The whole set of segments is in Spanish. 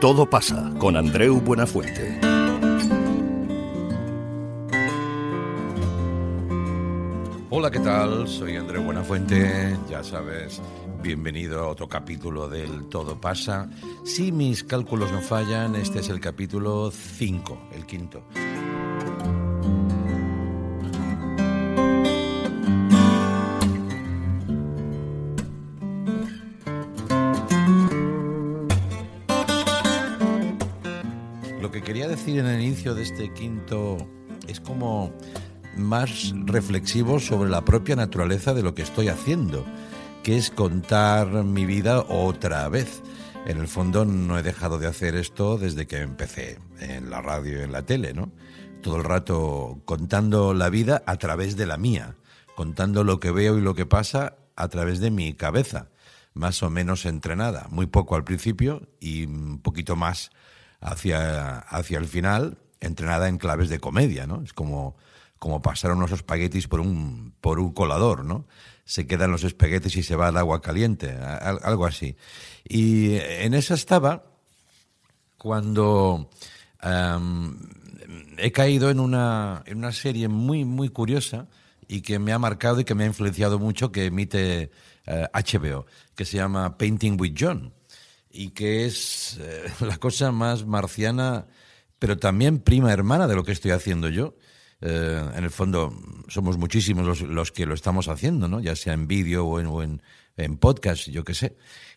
Todo pasa con Andreu Buenafuente. Hola, ¿qué tal? Soy Andreu Buenafuente, ya sabes, bienvenido a otro capítulo del Todo pasa. Si mis cálculos no fallan, este es el capítulo 5, el quinto. Que quería decir en el inicio de este quinto es como más reflexivo sobre la propia naturaleza de lo que estoy haciendo, que es contar mi vida otra vez. En el fondo no he dejado de hacer esto desde que empecé en la radio y en la tele, ¿no? Todo el rato contando la vida a través de la mía, contando lo que veo y lo que pasa a través de mi cabeza, más o menos entrenada, muy poco al principio y un poquito más hacia, hacia el final, entrenada en claves de comedia, ¿no? Es como, como pasar unos espaguetis por un, por un colador, ¿no? Se quedan los espaguetis y se va al agua caliente, algo así. Y en esa estaba cuando he caído en una, en una serie muy, muy curiosa y que me ha marcado y que me ha influenciado mucho, que emite HBO, eh, que se llama Painting with John y que es eh, la cosa más marciana, pero también prima hermana de lo que estoy haciendo yo. Eh, en el fondo, somos muchísimos los, que lo estamos haciendo, ¿no? ya sea en vídeo o, en, en, podcast, yo qué sé.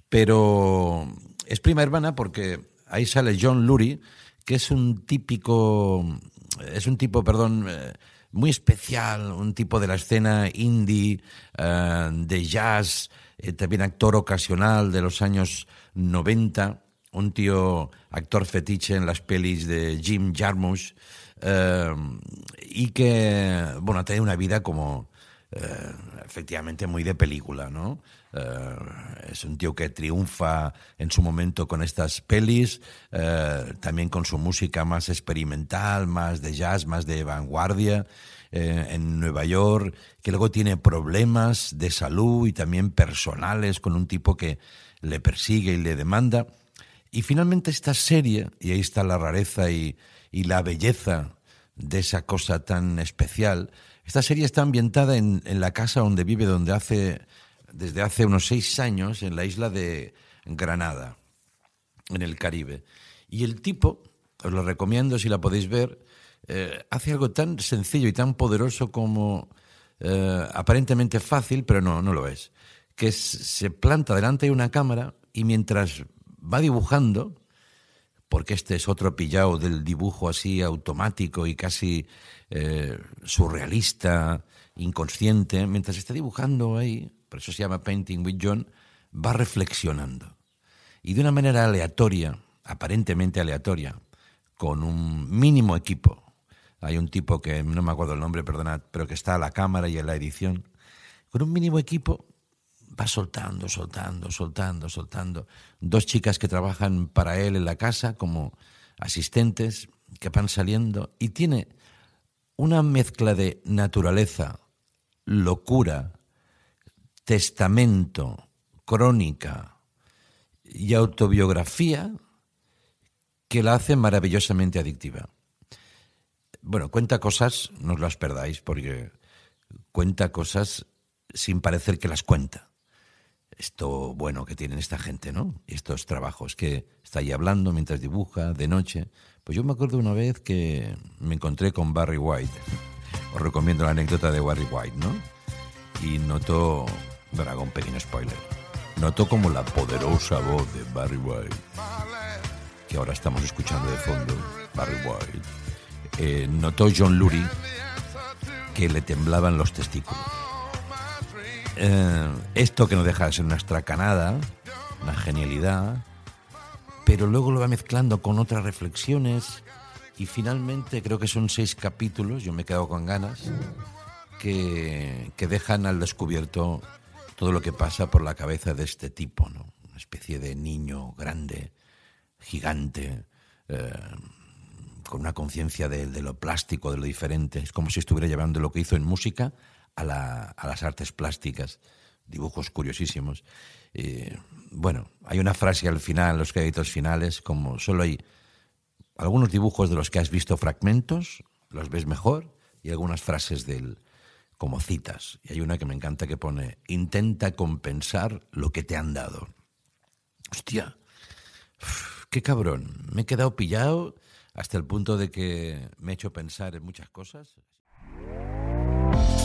Pero es prima hermana porque ahí sale John Lurie, que es un típico, es un tipo, perdón, eh, muy especial, un tipo de la escena indie, de jazz, también actor ocasional de los años 90, un tío actor fetiche en las pelis de Jim Jarmusch, eh, y que, bueno, tiene una vida como, eh, efectivamente, muy de película, ¿no? Eh, es un tío que triunfa en su momento con estas pelis, también con su música más experimental, más de jazz, más de vanguardia. en Nueva York, que luego tiene problemas de salud y también personales con un tipo que le persigue y le demanda. Y finalmente esta serie, y ahí está la rareza y, la belleza de esa cosa tan especial, esta serie está ambientada en, la casa donde vive, donde hace, desde hace unos seis años, en la isla de Granada, en el Caribe. Y el tipo, os lo recomiendo si la podéis ver, eh, hace algo tan sencillo y tan poderoso como eh, aparentemente fácil, pero no, no lo es que se planta delante de una cámara y mientras va dibujando, porque este es otro pillado del dibujo así automático y casi eh, surrealista, inconsciente, mientras está dibujando ahí, por eso se llama Painting with John, va reflexionando. Y de una manera aleatoria, aparentemente aleatoria, con un mínimo equipo. Hay un tipo que no me acuerdo el nombre, perdonad, pero que está a la cámara y en la edición. Con un mínimo equipo va soltando, soltando, soltando, soltando. Dos chicas que trabajan para él en la casa como asistentes que van saliendo y tiene una mezcla de naturaleza, locura, testamento, crónica y autobiografía que la hace maravillosamente adictiva. Bueno, cuenta cosas, no os las perdáis, porque cuenta cosas sin parecer que las cuenta esto bueno que tienen esta gente, ¿no? Estos trabajos que está ahí hablando mientras dibuja de noche. Pues yo me acuerdo una vez que me encontré con Barry White. Os recomiendo la anécdota de Barry White, ¿no? Y notó, bueno, hago pequeño spoiler, notó como la poderosa voz de Barry White, que ahora estamos escuchando de fondo, Barry White, eh, notó John Lurie que le temblaban los testículos eh, esto que no deja de ser una estracanada, una genialidad, pero luego lo va mezclando con otras reflexiones y finalmente creo que son seis capítulos, yo me quedo con ganas, que, que dejan al descubierto todo lo que pasa por la cabeza de este tipo, ¿no? Una especie de niño grande, gigante, eh, con una conciencia de, de, lo plástico, de lo diferente. Es como si estuviera llevando lo que hizo en música a, las artes plásticas. dibujos curiosísimos. bueno, hay una frase al final, los créditos finales, como solo hay algunos dibujos de los que has visto fragmentos, los ves mejor, y algunas frases del como citas. Y hay una que me encanta que pone, intenta compensar lo que te han dado. Hostia, qué cabrón. Me he quedado pillado hasta el punto de que me he hecho pensar en muchas cosas.